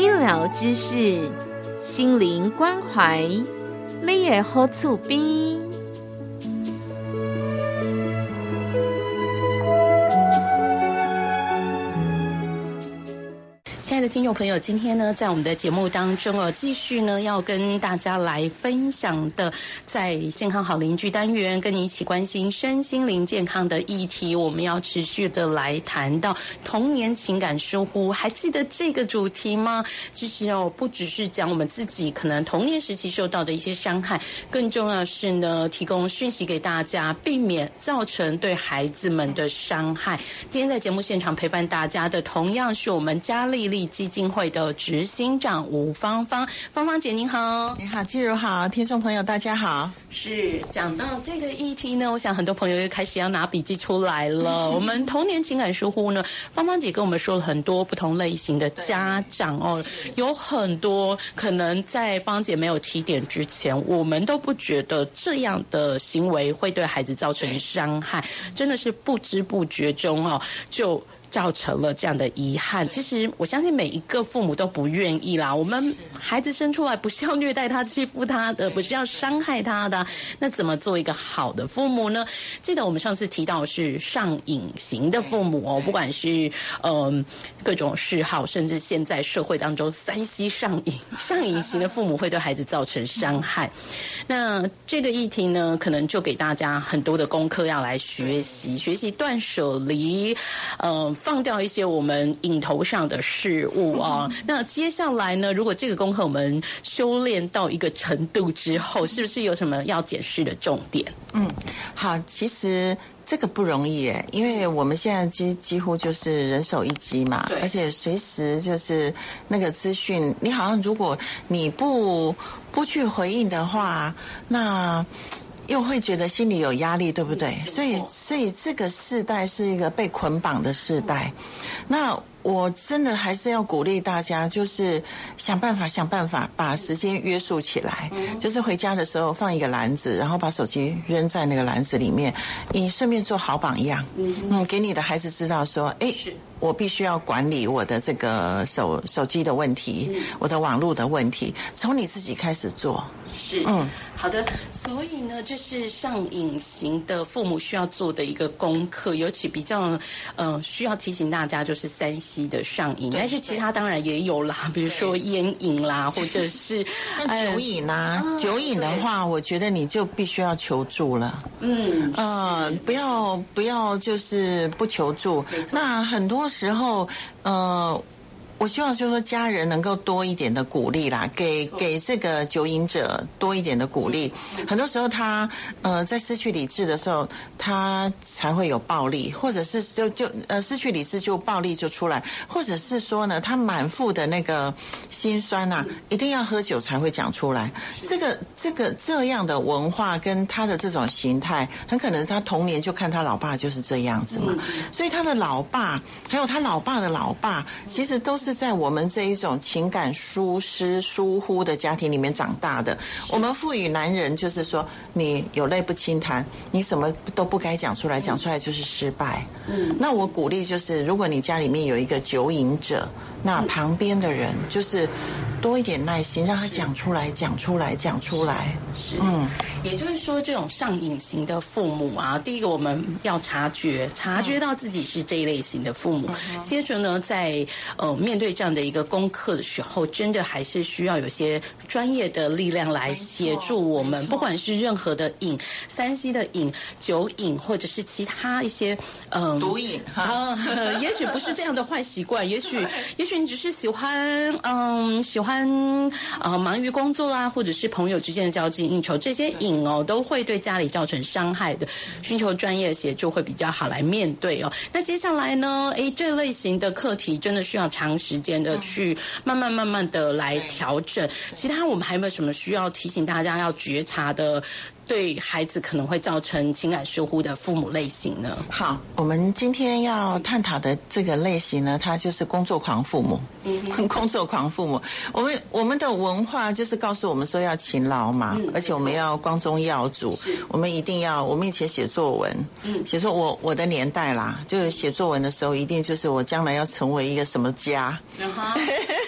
医疗知识，心灵关怀，你也好厝边。听众朋友，今天呢，在我们的节目当中哦，继续呢要跟大家来分享的，在健康好邻居单元，跟你一起关心身心灵健康的议题，我们要持续的来谈到童年情感疏忽，还记得这个主题吗？其实哦，不只是讲我们自己可能童年时期受到的一些伤害，更重要是呢，提供讯息给大家，避免造成对孩子们的伤害。今天在节目现场陪伴大家的，同样是我们嘉丽丽。基金会的执行长吴芳芳，芳芳姐您好，你好，季如好，听众朋友大家好。是讲到这个议题呢，我想很多朋友又开始要拿笔记出来了。我们童年情感疏忽呢，芳芳姐跟我们说了很多不同类型的家长哦，有很多可能在芳姐没有提点之前，我们都不觉得这样的行为会对孩子造成伤害，真的是不知不觉中哦就。造成了这样的遗憾。其实我相信每一个父母都不愿意啦。我们孩子生出来不是要虐待他、欺负他的，不是要伤害他的。那怎么做一个好的父母呢？记得我们上次提到是上瘾型的父母哦，不管是嗯各种嗜好，甚至现在社会当中三 C 上瘾、上瘾型的父母会对孩子造成伤害。那这个议题呢，可能就给大家很多的功课要来学习，学习断舍离，嗯。放掉一些我们影头上的事物啊，那接下来呢？如果这个功课我们修炼到一个程度之后，是不是有什么要检视的重点？嗯，好，其实这个不容易耶，因为我们现在几几乎就是人手一机嘛，而且随时就是那个资讯，你好像如果你不不去回应的话，那。又会觉得心里有压力，对不对？所以，所以这个世代是一个被捆绑的世代。那我真的还是要鼓励大家，就是想办法，想办法把时间约束起来。就是回家的时候放一个篮子，然后把手机扔在那个篮子里面。你顺便做好榜样，嗯，给你的孩子知道说，哎，我必须要管理我的这个手手机的问题，我的网络的问题，从你自己开始做。是，嗯，好的。所以呢，这是上瘾型的父母需要做的一个功课，尤其比较，呃，需要提醒大家就是三 C 的上瘾，但是其他当然也有啦，比如说烟瘾啦，或者是酒瘾啦。酒瘾的话，我觉得你就必须要求助了。嗯，呃，不要不要就是不求助。那很多时候，呃。我希望就是说，家人能够多一点的鼓励啦，给给这个酒瘾者多一点的鼓励。很多时候，他呃在失去理智的时候，他才会有暴力，或者是就就呃失去理智就暴力就出来，或者是说呢，他满腹的那个心酸呐，一定要喝酒才会讲出来。这个这个这样的文化跟他的这种形态，很可能他童年就看他老爸就是这样子嘛，所以他的老爸还有他老爸的老爸，其实都是。是在我们这一种情感疏失疏忽的家庭里面长大的。我们赋予男人就是说，你有泪不轻弹，你什么都不该讲出来，讲出来就是失败。嗯，那我鼓励就是，如果你家里面有一个酒瘾者，那旁边的人就是多一点耐心，让他讲出来，讲出来，讲出来。是嗯，也就是说，这种上瘾型的父母啊，第一个我们要察觉，察觉到自己是这一类型的父母。接着呢，在呃面对这样的一个功课的时候，真的还是需要有些专业的力量来协助我们。不管是任何的瘾，三 C 的瘾、酒瘾，或者是其他一些嗯毒瘾啊，也许不是这样的坏习惯，也许 也许你只是喜欢嗯喜欢。欢呃忙于工作啦，或者是朋友之间的交际应酬，这些瘾哦都会对家里造成伤害的，寻求专业协助会比较好来面对哦。那接下来呢，诶，这类型的课题真的需要长时间的去慢慢慢慢的来调整。其他我们还有没有什么需要提醒大家要觉察的？对孩子可能会造成情感疏忽的父母类型呢？好，我们今天要探讨的这个类型呢，它就是工作狂父母。嗯，工作狂父母，我们我们的文化就是告诉我们说要勤劳嘛，而且我们要光宗耀祖，我们一定要，我们以前写作文，嗯，写作我我的年代啦，就是写作文的时候，一定就是我将来要成为一个什么家。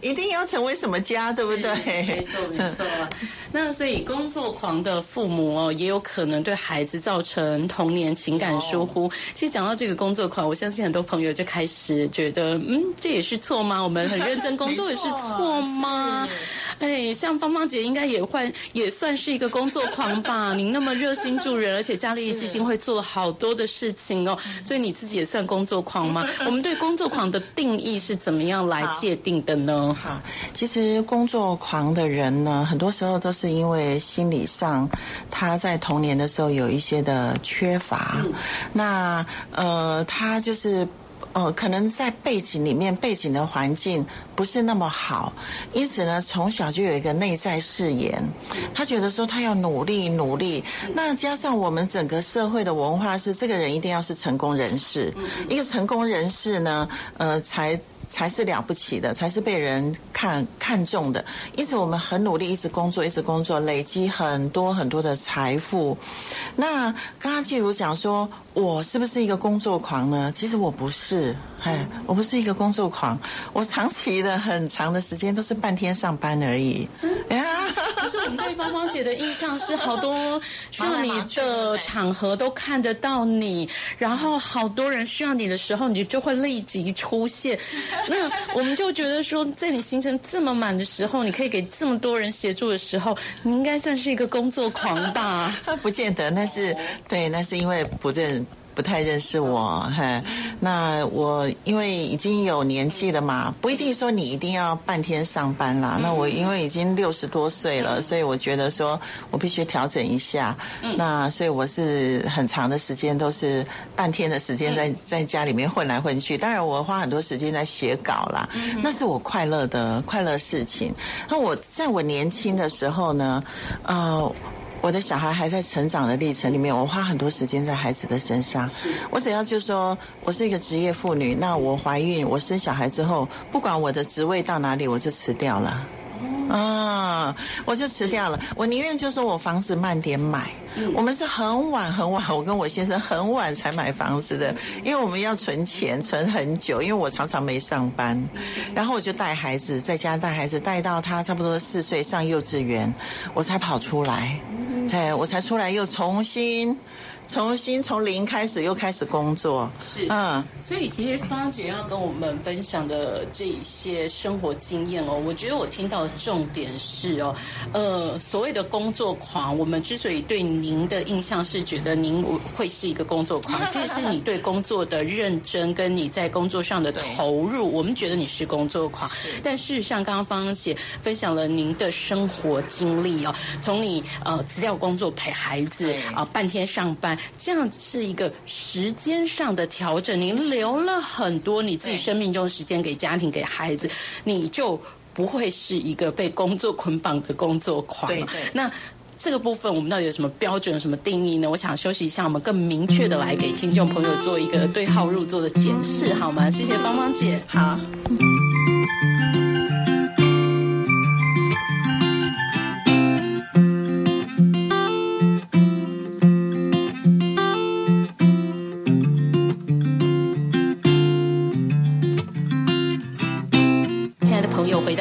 一定要成为什么家，对不对？没错，没错。那所以工作狂的父母哦，也有可能对孩子造成童年情感疏忽。其实讲到这个工作狂，我相信很多朋友就开始觉得，嗯，这也是错吗？我们很认真工作也是错吗？哎，像芳芳姐应该也会也算是一个工作狂吧？您那么热心助人，而且嘉利基金会做了好多的事情哦，所以你自己也算工作狂吗？我们对工作狂的定义是怎么样来界定的呢？好，其实工作狂的人呢，很多时候都是因为心理上他在童年的时候有一些的缺乏，那呃，他就是呃，可能在背景里面背景的环境。不是那么好，因此呢，从小就有一个内在誓言，他觉得说他要努力努力。那加上我们整个社会的文化是，这个人一定要是成功人士，一个成功人士呢，呃，才才是了不起的，才是被人看看重的。因此，我们很努力，一直工作，一直工作，累积很多很多的财富。那刚刚季如讲说，我是不是一个工作狂呢？其实我不是，哎，我不是一个工作狂，我长期的。很长的时间都是半天上班而已。可是我们对芳芳姐的印象是，好多需要你的场合都看得到你，然后好多人需要你的时候，你就会立即出现。那我们就觉得说，在你行程这么满的时候，你可以给这么多人协助的时候，你应该算是一个工作狂吧？不见得，那是对，那是因为不认。不太认识我，嘿，那我因为已经有年纪了嘛，不一定说你一定要半天上班啦。那我因为已经六十多岁了，所以我觉得说我必须调整一下。那所以我是很长的时间都是半天的时间在在家里面混来混去。当然我花很多时间在写稿啦，那是我快乐的快乐事情。那我在我年轻的时候呢，呃。我的小孩还在成长的历程里面，我花很多时间在孩子的身上。我只要就说，我是一个职业妇女，那我怀孕，我生小孩之后，不管我的职位到哪里，我就辞掉了。啊，我就辞掉了。我宁愿就说我房子慢点买。我们是很晚很晚，我跟我先生很晚才买房子的，因为我们要存钱，存很久。因为我常常没上班，然后我就带孩子在家带孩子，带到他差不多四岁上幼稚园，我才跑出来。哎，我才出来又重新。重新从零开始，又开始工作。是，嗯，所以其实芳姐要跟我们分享的这一些生活经验哦，我觉得我听到的重点是哦，呃，所谓的工作狂，我们之所以对您的印象是觉得您会是一个工作狂，其实是你对工作的认真跟你在工作上的投入，我们觉得你是工作狂。但事实上，刚刚芳姐分享了您的生活经历哦，从你呃辞掉工作陪孩子啊，半天上班。这样是一个时间上的调整，您留了很多你自己生命中的时间给家庭、给孩子，你就不会是一个被工作捆绑的工作狂。对，那这个部分我们到底有什么标准、什么定义呢？我想休息一下，我们更明确的来给听众朋友做一个对号入座的检视，好吗？谢谢芳芳姐，好。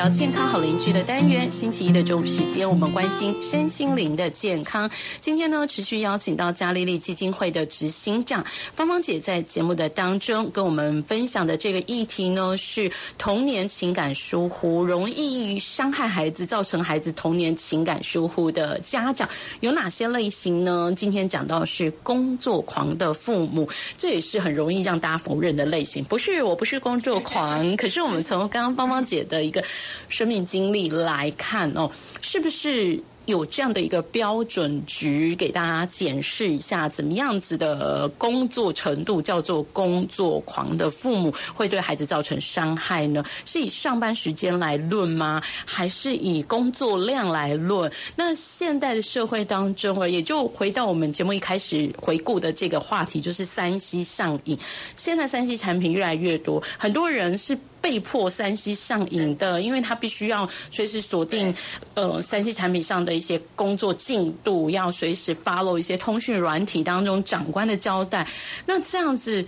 健康好邻居的单元，星期一的中午时间，我们关心身心灵的健康。今天呢，持续邀请到嘉丽丽基金会的执行长芳芳姐，在节目的当中跟我们分享的这个议题呢，是童年情感疏忽，容易伤害孩子，造成孩子童年情感疏忽的家长有哪些类型呢？今天讲到是工作狂的父母，这也是很容易让大家否认的类型。不是，我不是工作狂，可是我们从刚刚芳芳姐的一个生命经历来看哦，是不是？有这样的一个标准值给大家检视一下，怎么样子的工作程度叫做工作狂的父母会对孩子造成伤害呢？是以上班时间来论吗？还是以工作量来论？那现代的社会当中啊，也就回到我们节目一开始回顾的这个话题，就是三 C 上瘾。现在三 C 产品越来越多，很多人是。被迫三 C 上瘾的，因为他必须要随时锁定，呃，三 C 产品上的一些工作进度，要随时 follow 一些通讯软体当中长官的交代。那这样子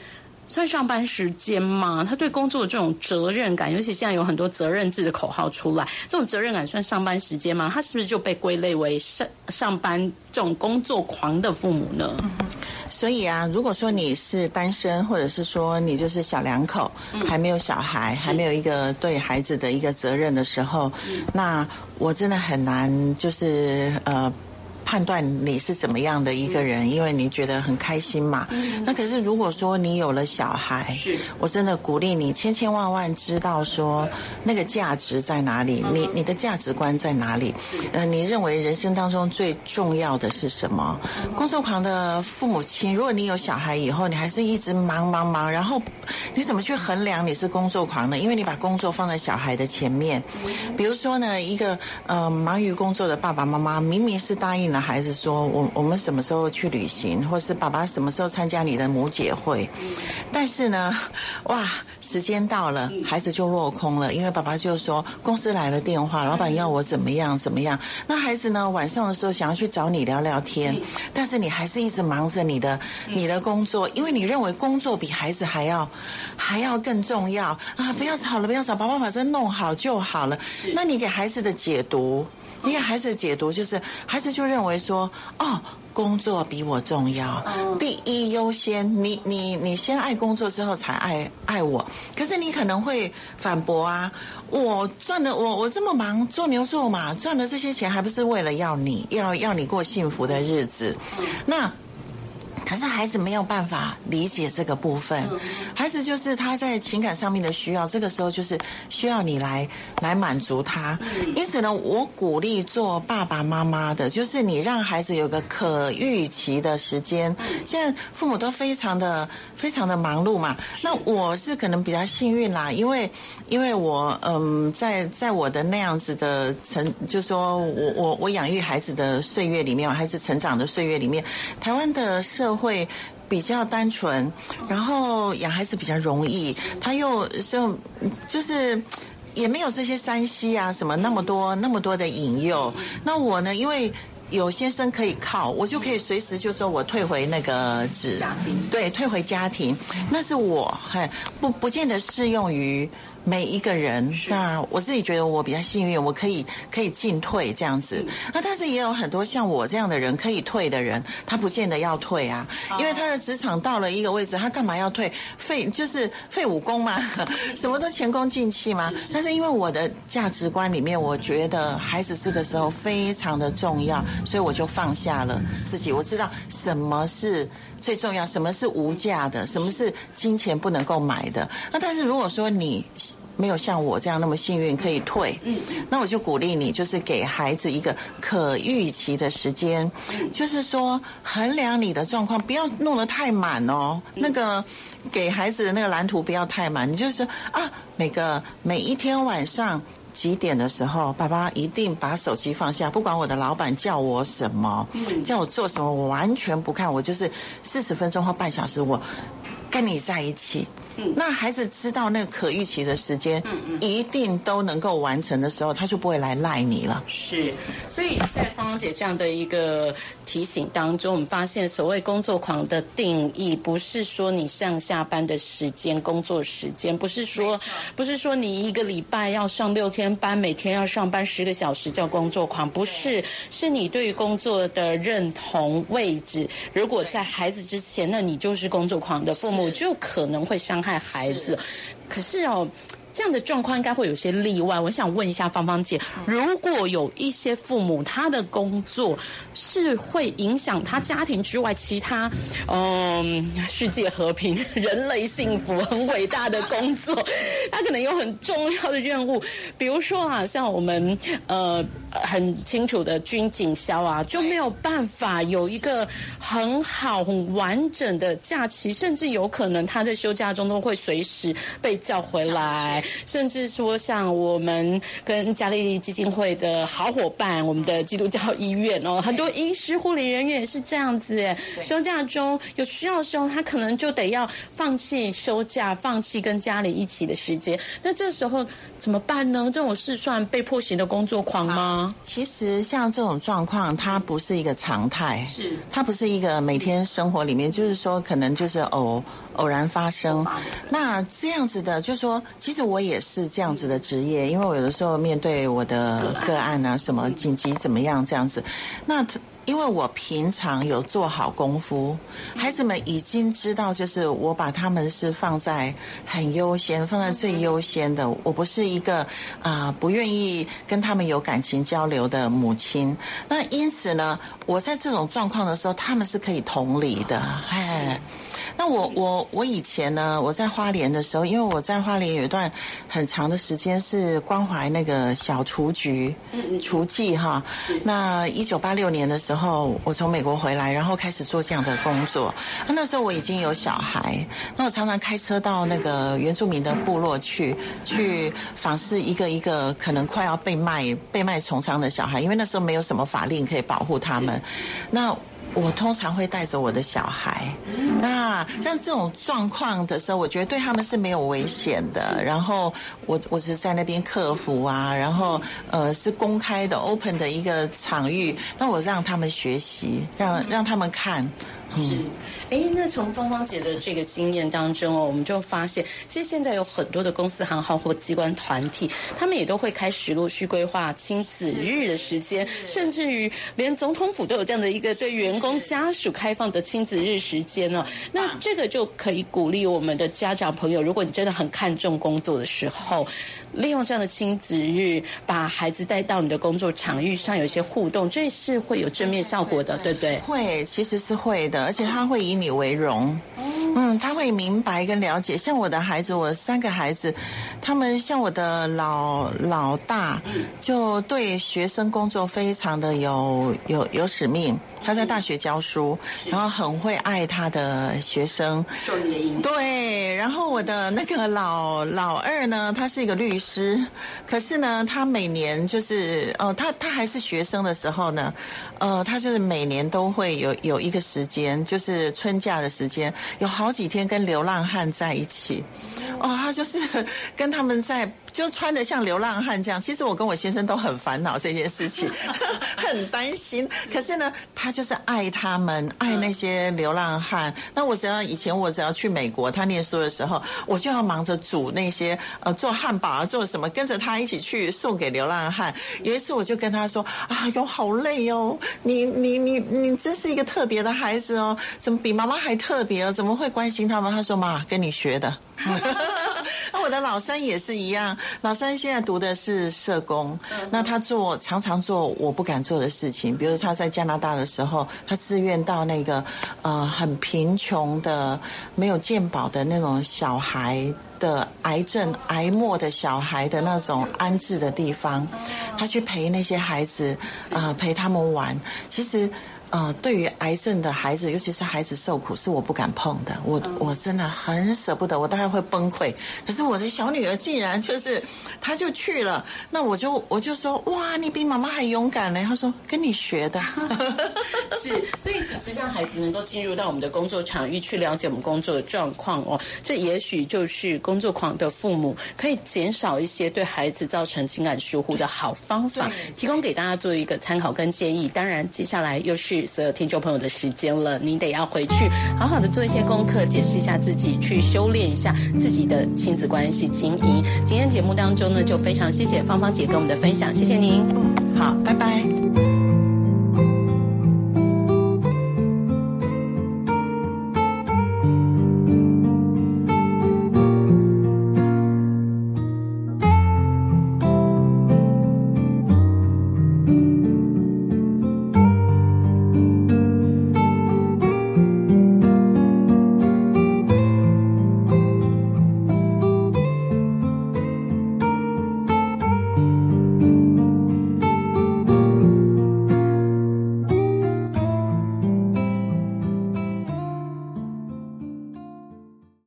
算上班时间吗？他对工作的这种责任感，尤其现在有很多责任制的口号出来，这种责任感算上班时间吗？他是不是就被归类为上上班这种工作狂的父母呢？所以啊，如果说你是单身，或者是说你就是小两口，还没有小孩，还没有一个对孩子的一个责任的时候，那我真的很难，就是呃。判断你是怎么样的一个人，因为你觉得很开心嘛。那可是如果说你有了小孩，是我真的鼓励你千千万万知道说那个价值在哪里，你你的价值观在哪里？呃，你认为人生当中最重要的是什么？工作狂的父母亲，如果你有小孩以后，你还是一直忙忙忙，然后你怎么去衡量你是工作狂呢？因为你把工作放在小孩的前面。比如说呢，一个呃忙于工作的爸爸妈妈，明明是答应了。孩子说：“我我们什么时候去旅行，或是爸爸什么时候参加你的母姐会？但是呢，哇，时间到了，孩子就落空了，因为爸爸就说公司来了电话，老板要我怎么样怎么样。那孩子呢，晚上的时候想要去找你聊聊天，但是你还是一直忙着你的你的工作，因为你认为工作比孩子还要还要更重要啊！不要吵了，不要吵，爸爸把这弄好就好了。那你给孩子的解读？”因为孩子的解读就是，孩子就认为说，哦，工作比我重要，第一优先。你你你先爱工作之后才爱爱我。可是你可能会反驳啊，我赚的我我这么忙做牛做马赚的这些钱，还不是为了要你要要你过幸福的日子？那。可是孩子没有办法理解这个部分，孩子就是他在情感上面的需要，这个时候就是需要你来来满足他。因此呢，我鼓励做爸爸妈妈的，就是你让孩子有个可预期的时间。现在父母都非常的非常的忙碌嘛，那我是可能比较幸运啦，因为因为我嗯，在在我的那样子的成，就说我我我养育孩子的岁月里面，孩子成长的岁月里面，台湾的社会比较单纯，然后养孩子比较容易，他又就就是也没有这些山西啊什么那么多那么多的引诱。那我呢，因为有先生可以靠，我就可以随时就说我退回那个职，对，退回家庭，那是我，嘿，不不见得适用于。每一个人，那我自己觉得我比较幸运，我可以可以进退这样子。那但是也有很多像我这样的人可以退的人，他不见得要退啊，因为他的职场到了一个位置，他干嘛要退？废 就是废武功嘛，什么都前功尽弃嘛。但是因为我的价值观里面，我觉得孩子这个时候非常的重要，所以我就放下了自己。我知道什么是最重要，什么是无价的，什么是金钱不能够买的。那但是如果说你。没有像我这样那么幸运可以退，嗯，那我就鼓励你，就是给孩子一个可预期的时间，就是说衡量你的状况，不要弄得太满哦。那个给孩子的那个蓝图不要太满，你就是啊，每个每一天晚上几点的时候，爸爸一定把手机放下，不管我的老板叫我什么，叫我做什么，我完全不看，我就是四十分钟或半小时，我跟你在一起。那孩子知道那个可预期的时间，一定都能够完成的时候，他就不会来赖你了。是，所以在芳芳姐这样的一个提醒当中，我们发现所谓工作狂的定义，不是说你上下班的时间、工作时间，不是说不是说你一个礼拜要上六天班，每天要上班十个小时叫工作狂，不是，是你对于工作的认同位置。如果在孩子之前，那你就是工作狂的父母，就可能会伤。害孩子，可是哦，这样的状况应该会有些例外。我想问一下芳芳姐，如果有一些父母他的工作是会影响他家庭之外其他，嗯，世界和平、人类幸福很伟大的工作，他可能有很重要的任务，比如说啊，像我们呃很清楚的军警消啊，就没有办法有一个很好很完整的假期，甚至有可能他在休假中都会随时被叫回来，甚至说像我们跟嘉利基金会的好伙伴，我们的基督教医院哦，很多医师、护理人员也是这样子诶，休假中有需要的时候，他可能就得要放弃休假，放弃跟家里一起的时间。那这时候怎么办呢？这种是算被迫型的工作狂吗？其实像这种状况，它不是一个常态，是它不是一个每天生活里面，就是说可能就是偶偶然发生。那这样子的，就是说，其实我也是这样子的职业，因为我有的时候面对我的个案啊，什么紧急怎么样这样子，那。因为我平常有做好功夫，孩子们已经知道，就是我把他们是放在很优先，放在最优先的。我不是一个啊不愿意跟他们有感情交流的母亲。那因此呢，我在这种状况的时候，他们是可以同理的，哎。那我我我以前呢，我在花莲的时候，因为我在花莲有一段很长的时间是关怀那个小雏菊，雏妓哈。那一九八六年的时候，我从美国回来，然后开始做这样的工作。那时候我已经有小孩，那我常常开车到那个原住民的部落去，去访视一个一个可能快要被卖被卖从仓的小孩，因为那时候没有什么法令可以保护他们。那我通常会带着我的小孩，那像这种状况的时候，我觉得对他们是没有危险的。然后我我是在那边客服啊，然后呃是公开的 open 的一个场域，那我让他们学习，让让他们看。是，哎，那从芳芳姐的这个经验当中哦，我们就发现，其实现在有很多的公司行号或机关团体，他们也都会开始陆续规划亲子日的时间，甚至于连总统府都有这样的一个对员工家属开放的亲子日时间呢。那这个就可以鼓励我们的家长朋友，如果你真的很看重工作的时候，利用这样的亲子日，把孩子带到你的工作场域上，有一些互动，这是会有正面效果的，对不对？会，其实是会的。而且他会以你为荣，嗯，他会明白跟了解。像我的孩子，我三个孩子，他们像我的老老大，就对学生工作非常的有有有使命。他在大学教书，然后很会爱他的学生。对，然后我的那个老老二呢，他是一个律师，可是呢，他每年就是呃，他他还是学生的时候呢，呃，他就是每年都会有有一个时间，就是春假的时间，有好几天跟流浪汉在一起。哦，他就是跟他们在。就穿的像流浪汉这样，其实我跟我先生都很烦恼这件事情，很担心。可是呢，他就是爱他们，爱那些流浪汉。那我只要以前我只要去美国，他念书的时候，我就要忙着煮那些呃做汉堡啊，做什么，跟着他一起去送给流浪汉。有一次我就跟他说：“啊哟，好累哦，你你你你真是一个特别的孩子哦，怎么比妈妈还特别哦？怎么会关心他们？”他说：“妈，跟你学的。” 老三也是一样，老三现在读的是社工，那他做常常做我不敢做的事情，比如他在加拿大的时候，他自愿到那个呃很贫穷的、没有健保的那种小孩的癌症癌末的小孩的那种安置的地方，他去陪那些孩子啊，陪他们玩，其实。呃，对于癌症的孩子，尤其是孩子受苦，是我不敢碰的。我我真的很舍不得，我大概会崩溃。可是我的小女儿竟然就是，她就去了。那我就我就说，哇，你比妈妈还勇敢呢。她说，跟你学的。是，所以其实让孩子能够进入到我们的工作场域去了解我们工作的状况哦，这也许就是工作狂的父母可以减少一些对孩子造成情感疏忽的好方法，提供给大家做一个参考跟建议。当然，接下来又是。所有听众朋友的时间了，你得要回去好好的做一些功课，解释一下自己，去修炼一下自己的亲子关系经营。今天节目当中呢，就非常谢谢芳芳姐跟我们的分享，谢谢您。好，拜拜。